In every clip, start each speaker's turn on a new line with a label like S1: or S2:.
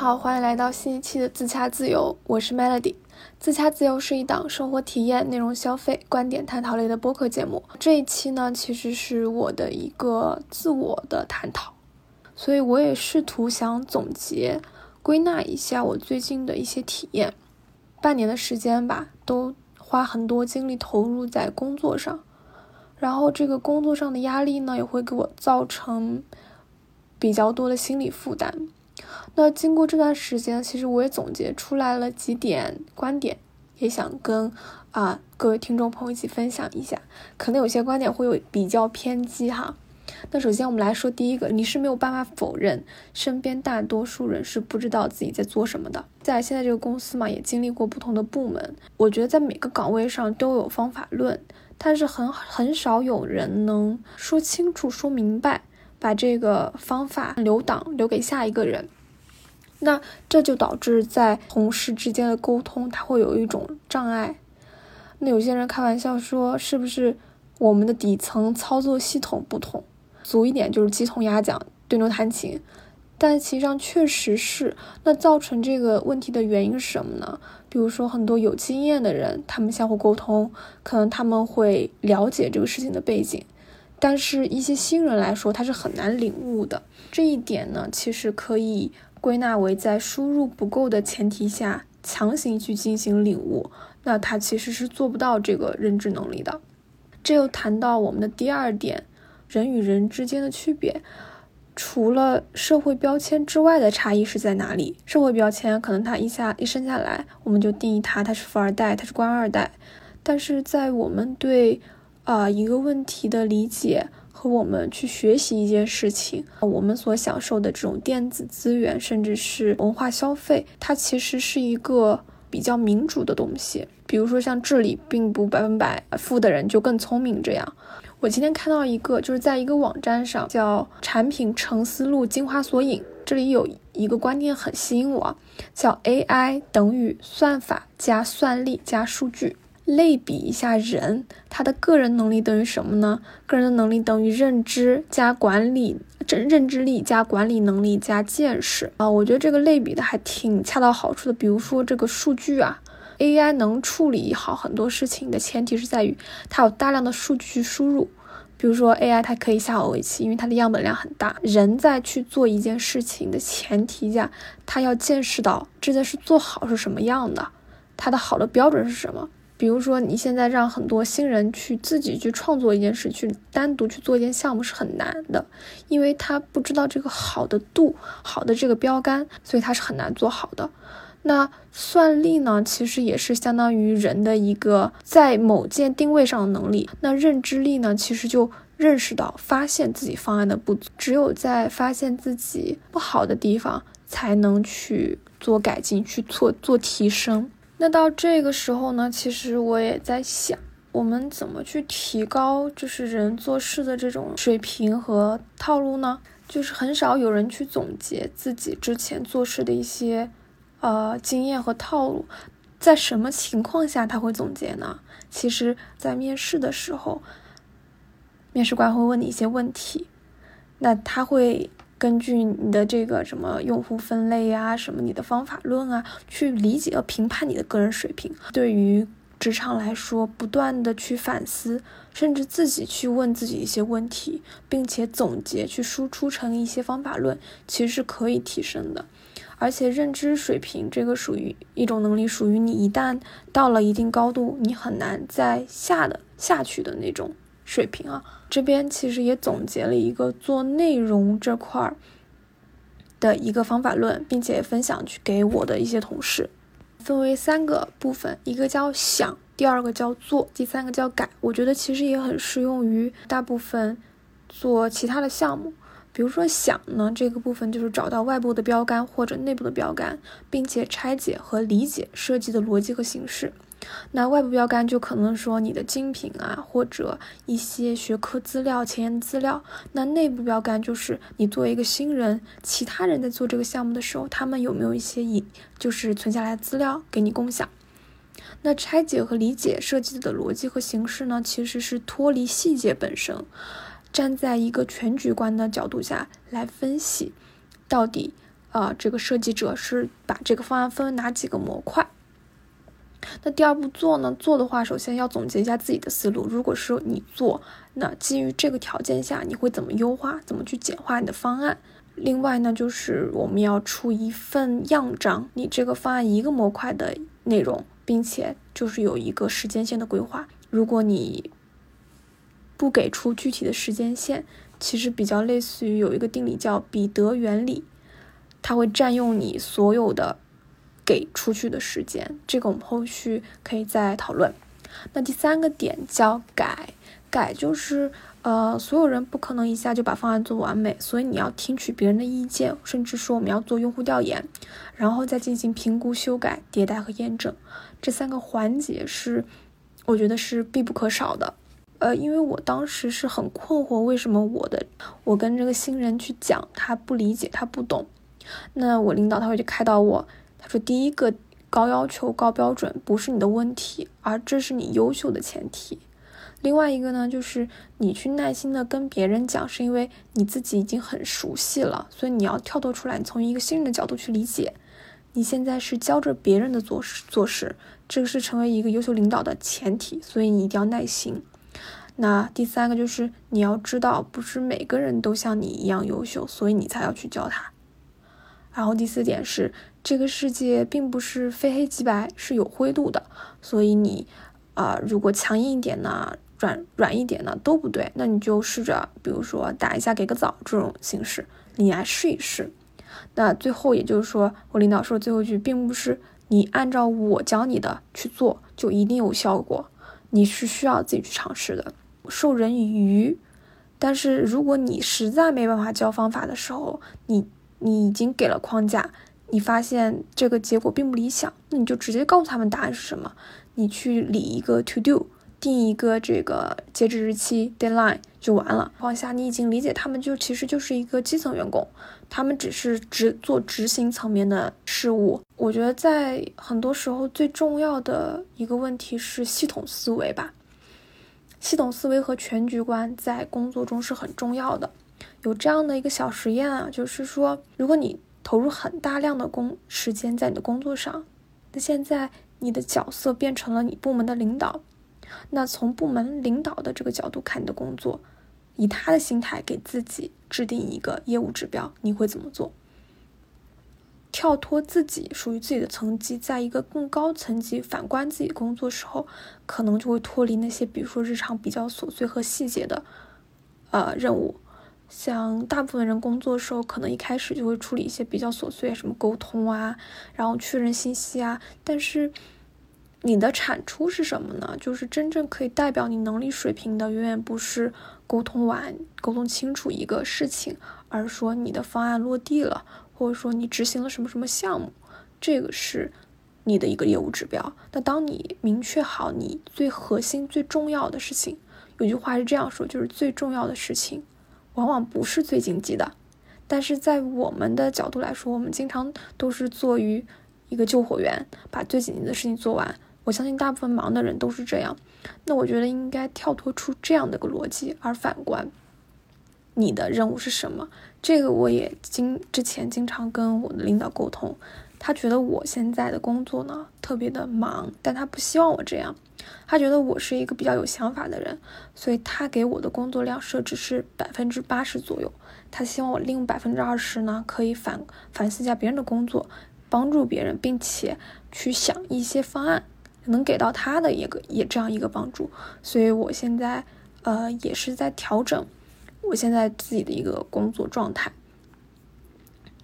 S1: 好，欢迎来到新一期的自洽自由，我是 Melody。自洽自由是一档生活体验、内容消费、观点探讨类的播客节目。这一期呢，其实是我的一个自我的探讨，所以我也试图想总结、归纳一下我最近的一些体验。半年的时间吧，都花很多精力投入在工作上，然后这个工作上的压力呢，也会给我造成比较多的心理负担。那经过这段时间，其实我也总结出来了几点观点，也想跟啊各位听众朋友一起分享一下。可能有些观点会有比较偏激哈。那首先我们来说第一个，你是没有办法否认身边大多数人是不知道自己在做什么的。在现在这个公司嘛，也经历过不同的部门，我觉得在每个岗位上都有方法论，但是很很少有人能说清楚、说明白，把这个方法留档留给下一个人。那这就导致在同事之间的沟通，它会有一种障碍。那有些人开玩笑说，是不是我们的底层操作系统不同？俗一点就是鸡同鸭讲、对牛弹琴。但其实上确实是。那造成这个问题的原因是什么呢？比如说很多有经验的人，他们相互沟通，可能他们会了解这个事情的背景，但是一些新人来说，他是很难领悟的。这一点呢，其实可以。归纳为在输入不够的前提下强行去进行领悟，那他其实是做不到这个认知能力的。这又谈到我们的第二点，人与人之间的区别，除了社会标签之外的差异是在哪里？社会标签可能他一下一生下来我们就定义他他是富二代，他是官二代，但是在我们对啊一个问题的理解。和我们去学习一件事情，我们所享受的这种电子资源，甚至是文化消费，它其实是一个比较民主的东西。比如说像智力，并不百分百富的人就更聪明这样。我今天看到一个，就是在一个网站上叫“产品成思路精华索引”，这里有一个观念很吸引我，叫 AI 等于算法加算力加数据。类比一下人，他的个人能力等于什么呢？个人的能力等于认知加管理，认认知力加管理能力加见识啊。我觉得这个类比的还挺恰到好处的。比如说这个数据啊，AI 能处理好很多事情的前提是在于它有大量的数据去输入。比如说 AI 它可以下围棋，因为它的样本量很大。人在去做一件事情的前提下，他要见识到这件事做好是什么样的，它的好的标准是什么。比如说，你现在让很多新人去自己去创作一件事，去单独去做一件项目是很难的，因为他不知道这个好的度、好的这个标杆，所以他是很难做好的。那算力呢，其实也是相当于人的一个在某件定位上的能力。那认知力呢，其实就认识到、发现自己方案的不足，只有在发现自己不好的地方，才能去做改进、去做做提升。那到这个时候呢，其实我也在想，我们怎么去提高就是人做事的这种水平和套路呢？就是很少有人去总结自己之前做事的一些呃经验和套路，在什么情况下他会总结呢？其实，在面试的时候，面试官会问你一些问题，那他会。根据你的这个什么用户分类啊，什么你的方法论啊，去理解和评判你的个人水平。对于职场来说，不断的去反思，甚至自己去问自己一些问题，并且总结去输出成一些方法论，其实是可以提升的。而且认知水平这个属于一种能力，属于你一旦到了一定高度，你很难再下的下去的那种。水平啊，这边其实也总结了一个做内容这块儿的一个方法论，并且分享去给我的一些同事，分为三个部分，一个叫想，第二个叫做，第三个叫改。我觉得其实也很适用于大部分做其他的项目，比如说想呢，这个部分就是找到外部的标杆或者内部的标杆，并且拆解和理解设计的逻辑和形式。那外部标杆就可能说你的精品啊，或者一些学科资料、前沿资料。那内部标杆就是你作为一个新人，其他人在做这个项目的时候，他们有没有一些以就是存下来的资料给你共享？那拆解和理解设计的逻辑和形式呢，其实是脱离细节本身，站在一个全局观的角度下来分析，到底呃，这个设计者是把这个方案分为哪几个模块。那第二步做呢？做的话，首先要总结一下自己的思路。如果是你做，那基于这个条件下，你会怎么优化？怎么去简化你的方案？另外呢，就是我们要出一份样章，你这个方案一个模块的内容，并且就是有一个时间线的规划。如果你不给出具体的时间线，其实比较类似于有一个定理叫彼得原理，它会占用你所有的。给出去的时间，这个我们后续可以再讨论。那第三个点叫改，改就是呃，所有人不可能一下就把方案做完美，所以你要听取别人的意见，甚至说我们要做用户调研，然后再进行评估、修改、迭代和验证。这三个环节是我觉得是必不可少的。呃，因为我当时是很困惑，为什么我的我跟这个新人去讲，他不理解，他不懂，那我领导他会去开导我。他说：“第一个高要求、高标准不是你的问题，而这是你优秀的前提。另外一个呢，就是你去耐心的跟别人讲，是因为你自己已经很熟悉了，所以你要跳脱出来，从一个新人的角度去理解。你现在是教着别人的做事做事，这个是成为一个优秀领导的前提，所以你一定要耐心。那第三个就是你要知道，不是每个人都像你一样优秀，所以你才要去教他。然后第四点是。”这个世界并不是非黑即白，是有灰度的。所以你，啊，如果强硬一点呢，软软一点呢，都不对。那你就试着，比如说打一下给个枣这种形式，你来试一试。那最后，也就是说，我领导说最后一句，并不是你按照我教你的去做就一定有效果，你是需要自己去尝试的。授人以鱼，但是如果你实在没办法教方法的时候，你你已经给了框架。你发现这个结果并不理想，那你就直接告诉他们答案是什么。你去理一个 to do，定一个这个截止日期 deadline 就完了。况下你已经理解他们就其实就是一个基层员工，他们只是执做执行层面的事务。我觉得在很多时候最重要的一个问题是系统思维吧。系统思维和全局观在工作中是很重要的。有这样的一个小实验啊，就是说如果你投入很大量的工时间在你的工作上，那现在你的角色变成了你部门的领导，那从部门领导的这个角度看你的工作，以他的心态给自己制定一个业务指标，你会怎么做？跳脱自己属于自己的层级，在一个更高层级反观自己工作时候，可能就会脱离那些比如说日常比较琐碎和细节的，呃任务。像大部分人工作的时候，可能一开始就会处理一些比较琐碎，什么沟通啊，然后确认信息啊。但是你的产出是什么呢？就是真正可以代表你能力水平的，远远不是沟通完、沟通清楚一个事情，而说你的方案落地了，或者说你执行了什么什么项目，这个是你的一个业务指标。那当你明确好你最核心、最重要的事情，有句话是这样说，就是最重要的事情。往往不是最紧急的，但是在我们的角度来说，我们经常都是做于一个救火员，把最紧急的事情做完。我相信大部分忙的人都是这样。那我觉得应该跳脱出这样的一个逻辑，而反观你的任务是什么。这个我也经之前经常跟我的领导沟通，他觉得我现在的工作呢特别的忙，但他不希望我这样。他觉得我是一个比较有想法的人，所以他给我的工作量设置是百分之八十左右。他希望我另百分之二十呢，可以反反思一下别人的工作，帮助别人，并且去想一些方案，能给到他的一个也这样一个帮助。所以我现在呃也是在调整我现在自己的一个工作状态。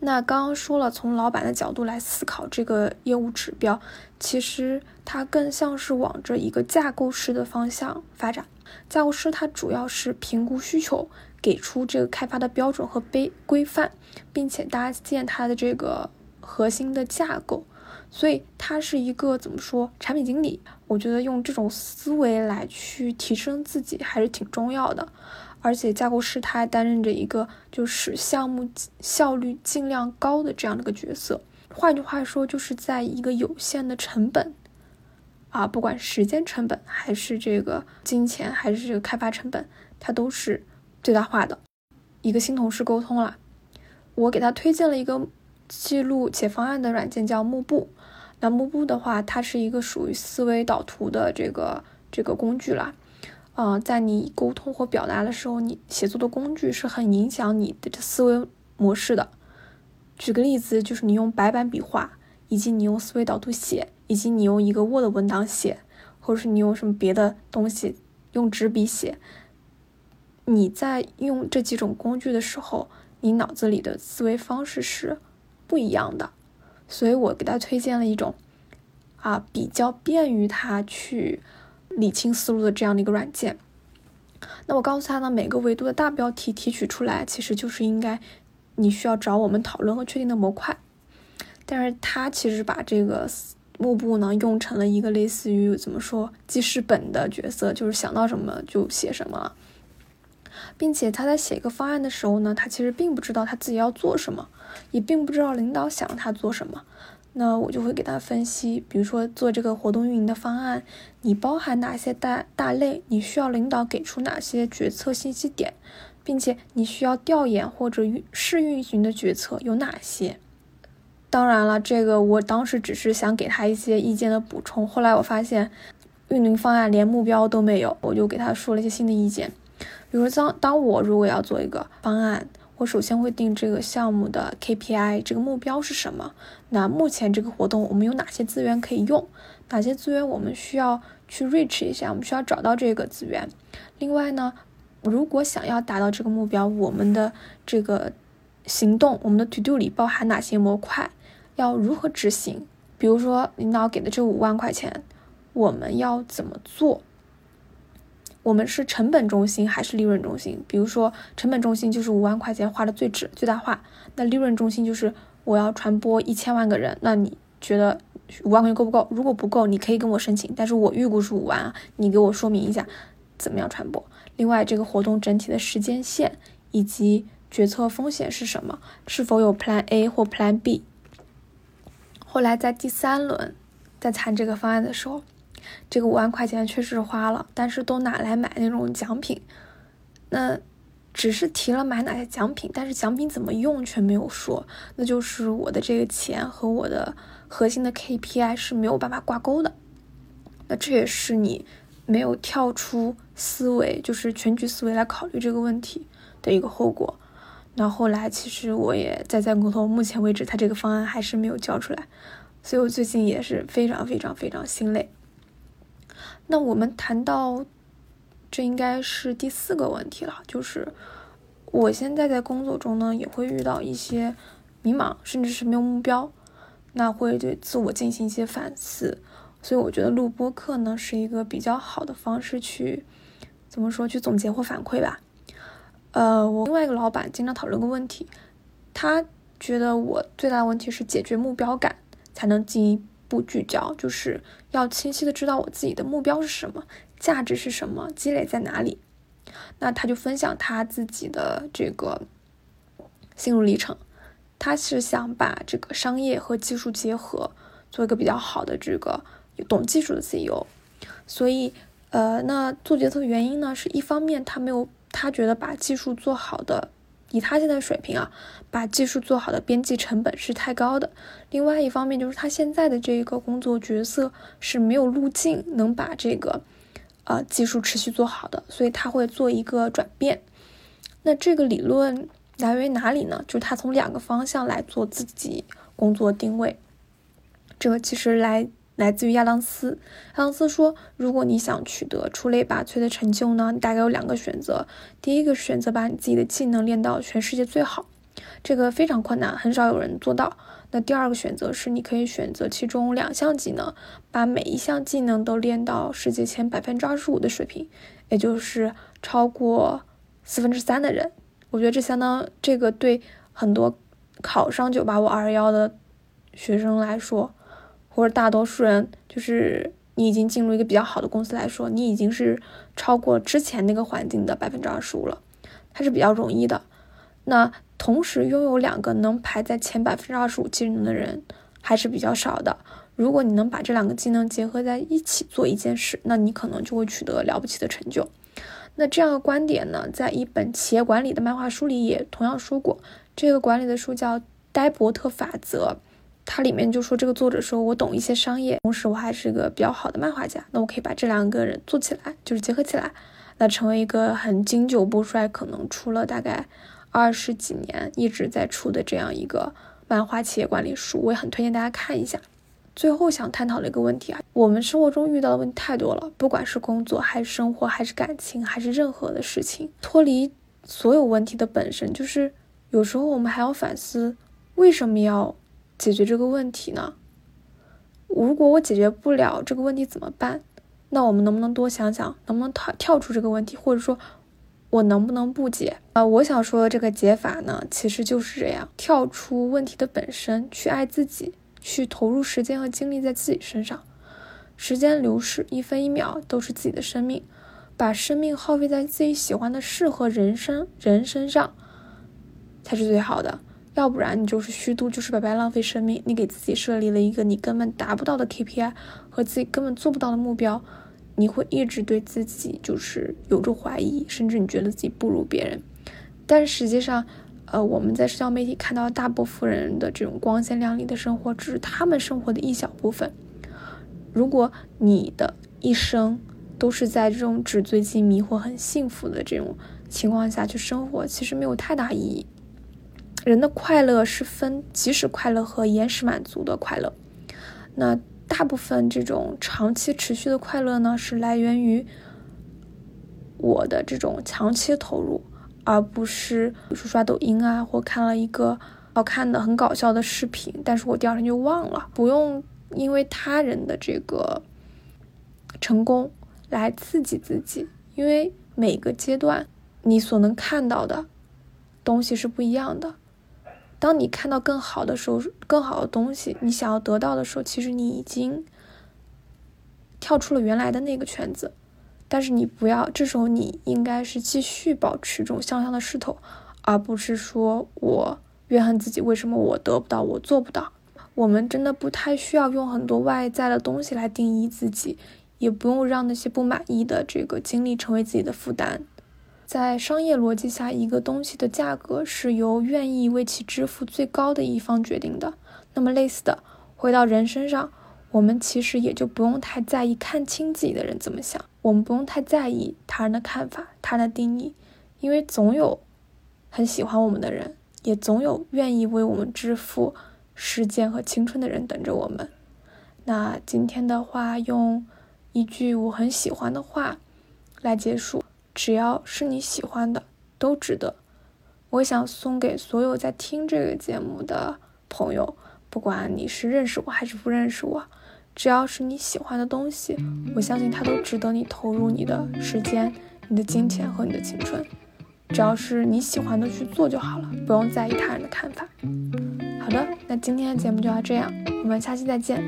S1: 那刚刚说了，从老板的角度来思考这个业务指标，其实它更像是往着一个架构师的方向发展。架构师他主要是评估需求，给出这个开发的标准和规规范，并且搭建它的这个核心的架构。所以它是一个怎么说？产品经理，我觉得用这种思维来去提升自己还是挺重要的。而且架构师他还担任着一个就是项目效率尽量高的这样的一个角色。换句话说，就是在一个有限的成本啊，不管时间成本还是这个金钱还是这个开发成本，它都是最大化的。一个新同事沟通了，我给他推荐了一个记录写方案的软件叫幕布。那幕布的话，它是一个属于思维导图的这个这个工具啦。啊，在你沟通或表达的时候，你写作的工具是很影响你的思维模式的。举个例子，就是你用白板笔画，以及你用思维导图写，以及你用一个 Word 文档写，或者是你用什么别的东西用纸笔写。你在用这几种工具的时候，你脑子里的思维方式是不一样的。所以我给他推荐了一种啊比较便于他去。理清思路的这样的一个软件，那我告诉他呢，每个维度的大标题提取出来，其实就是应该你需要找我们讨论和确定的模块。但是他其实把这个幕布呢用成了一个类似于怎么说记事本的角色，就是想到什么就写什么了，并且他在写一个方案的时候呢，他其实并不知道他自己要做什么，也并不知道领导想他做什么。那我就会给他分析，比如说做这个活动运营的方案，你包含哪些大大类？你需要领导给出哪些决策信息点，并且你需要调研或者试运行的决策有哪些？当然了，这个我当时只是想给他一些意见的补充。后来我发现，运营方案连目标都没有，我就给他说了一些新的意见。比如当当我如果要做一个方案。我首先会定这个项目的 KPI，这个目标是什么？那目前这个活动我们有哪些资源可以用？哪些资源我们需要去 reach 一下？我们需要找到这个资源。另外呢，如果想要达到这个目标，我们的这个行动，我们的 to do 里包含哪些模块？要如何执行？比如说领导给的这五万块钱，我们要怎么做？我们是成本中心还是利润中心？比如说，成本中心就是五万块钱花的最值、最大化。那利润中心就是我要传播一千万个人。那你觉得五万块钱够不够？如果不够，你可以跟我申请，但是我预估是五万啊。你给我说明一下怎么样传播。另外，这个活动整体的时间线以及决策风险是什么？是否有 Plan A 或 Plan B？后来在第三轮在谈这个方案的时候。这个五万块钱确实花了，但是都拿来买那种奖品，那只是提了买哪些奖品，但是奖品怎么用却没有说，那就是我的这个钱和我的核心的 KPI 是没有办法挂钩的，那这也是你没有跳出思维，就是全局思维来考虑这个问题的一个后果。那后来其实我也在在沟通，目前为止他这个方案还是没有交出来，所以我最近也是非常非常非常心累。那我们谈到，这应该是第四个问题了，就是我现在在工作中呢，也会遇到一些迷茫，甚至是没有目标，那会对自我进行一些反思，所以我觉得录播课呢是一个比较好的方式去，怎么说，去总结或反馈吧。呃，我另外一个老板经常讨论个问题，他觉得我最大的问题是解决目标感，才能进不聚焦，就是要清晰的知道我自己的目标是什么，价值是什么，积累在哪里。那他就分享他自己的这个心路历程，他是想把这个商业和技术结合，做一个比较好的这个懂技术的 CEO。所以，呃，那做决策的原因呢，是一方面他没有，他觉得把技术做好的。以他现在水平啊，把技术做好的边际成本是太高的。另外一方面，就是他现在的这一个工作角色是没有路径能把这个呃技术持续做好的，所以他会做一个转变。那这个理论来源于哪里呢？就是他从两个方向来做自己工作定位。这个其实来。来自于亚当斯。亚当斯说：“如果你想取得出类拔萃的成就呢，你大概有两个选择。第一个选择把你自己的技能练到全世界最好，这个非常困难，很少有人做到。那第二个选择是，你可以选择其中两项技能，把每一项技能都练到世界前百分之二十五的水平，也就是超过四分之三的人。我觉得这相当这个对很多考上九八五二幺幺的学生来说。”或者大多数人，就是你已经进入一个比较好的公司来说，你已经是超过之前那个环境的百分之二十五了，它是比较容易的。那同时拥有两个能排在前百分之二十五技能的人还是比较少的。如果你能把这两个技能结合在一起做一件事，那你可能就会取得了不起的成就。那这样的观点呢，在一本企业管理的漫画书里也同样说过。这个管理的书叫。呆伯特法则，它里面就说这个作者说我懂一些商业，同时我还是个比较好的漫画家，那我可以把这两个人做起来，就是结合起来，那成为一个很经久不衰，可能出了大概二十几年一直在出的这样一个漫画企业管理书，我也很推荐大家看一下。最后想探讨的一个问题啊，我们生活中遇到的问题太多了，不管是工作还是生活还是感情还是任何的事情，脱离所有问题的本身，就是有时候我们还要反思，为什么要解决这个问题呢？如果我解决不了这个问题怎么办？那我们能不能多想想，能不能跳跳出这个问题，或者说，我能不能不解？啊，我想说的这个解法呢，其实就是这样，跳出问题的本身，去爱自己。去投入时间和精力在自己身上，时间流逝，一分一秒都是自己的生命，把生命耗费在自己喜欢的事和人生人身上，才是最好的。要不然你就是虚度，就是白白浪费生命。你给自己设立了一个你根本达不到的 KPI 和自己根本做不到的目标，你会一直对自己就是有着怀疑，甚至你觉得自己不如别人，但实际上。呃，我们在社交媒体看到大部分人的这种光鲜亮丽的生活，只是他们生活的一小部分。如果你的一生都是在这种纸醉金迷或很幸福的这种情况下去生活，其实没有太大意义。人的快乐是分即时快乐和延时满足的快乐。那大部分这种长期持续的快乐呢，是来源于我的这种长期投入。而不是比如说刷抖音啊，或看了一个好看的、很搞笑的视频，但是我第二天就忘了。不用因为他人的这个成功来刺激自己，因为每个阶段你所能看到的东西是不一样的。当你看到更好的时候，更好的东西，你想要得到的时候，其实你已经跳出了原来的那个圈子。但是你不要，这时候你应该是继续保持这种向上的势头，而不是说我怨恨自己为什么我得不到，我做不到。我们真的不太需要用很多外在的东西来定义自己，也不用让那些不满意的这个经历成为自己的负担。在商业逻辑下，一个东西的价格是由愿意为其支付最高的一方决定的。那么类似的，回到人身上。我们其实也就不用太在意看清自己的人怎么想，我们不用太在意他人的看法、他的定义，因为总有很喜欢我们的人，也总有愿意为我们支付时间和青春的人等着我们。那今天的话，用一句我很喜欢的话来结束：只要是你喜欢的，都值得。我想送给所有在听这个节目的朋友，不管你是认识我还是不认识我。只要是你喜欢的东西，我相信它都值得你投入你的时间、你的金钱和你的青春。只要是你喜欢的去做就好了，不用在意他人的看法。好的，那今天的节目就要这样，我们下期再见。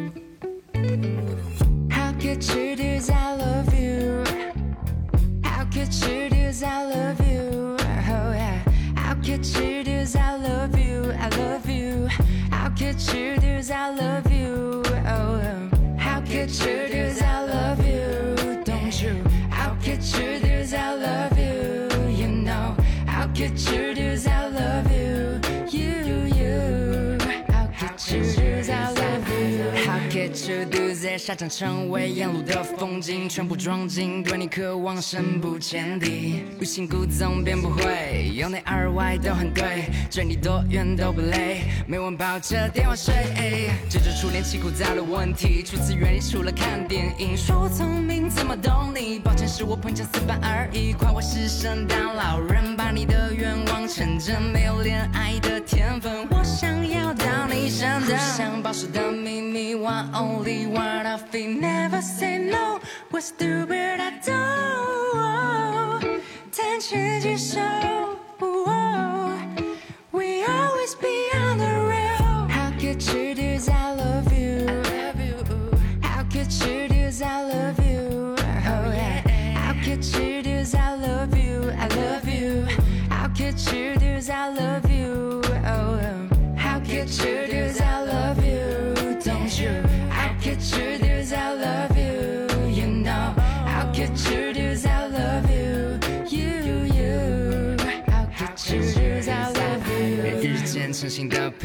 S1: could you do is I love you. Oh yeah. How could you do I love you. I love you. How could you do is I love you. Oh. How could you do is I love you. Don't you? How could you do is I love you. You know. How could you do I love you. You? How could you do 下场成为沿路的风景，全部装进对你渴望深不见底。欲擒故纵便不会，由内而外都很对，追你多远都不累，每晚抱着电话睡。这就初恋起枯燥的问题，初次约你除了看电影，说我聪明怎么懂你？抱歉是我碰巧死板而已，夸我是圣诞老人，把你的愿望成真，没有恋爱的天分，我想要到你身边。想保守的秘密，one only one。what I feel. Never say no. What stupid I do. Tension is so. We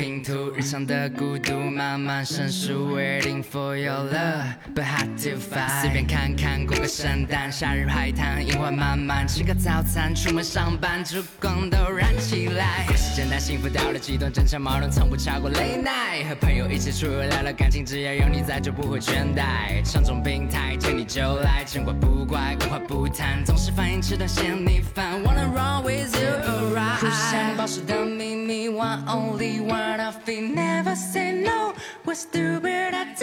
S2: European 图，日常的孤独慢慢生疏，waiting for your love，but hard to find。随便看看过个圣诞，夏日海滩，樱花漫漫，吃个早餐，出门上班，烛光都燃起来。故事简单，幸福到了极端，争吵矛盾从不超过 late night。和朋友一起出游聊聊感情，只要有你在就不会倦怠。唱种病态，见你就来，见怪不怪，无话不谈，总是反应迟钝嫌你烦。Wanna run with you around？互相保持的秘密，one only one coffee, never say no. What's stupid? I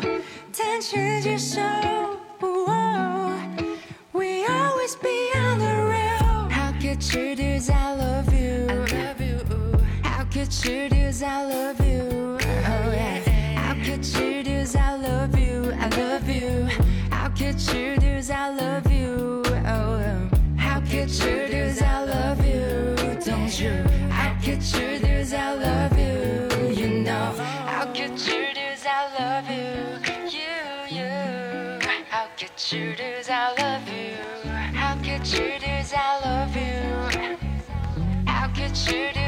S2: do? Tensions you show. We always be on the rail. How could you do I love you? I love you. How could you do this? I love you? Oh, oh yeah. How could you do this? I love you? I love you. How could you do this? I love you? Oh, oh. How could you do I love you? Don't you? How could you do could you do I love you? How could you do I love you? How could you do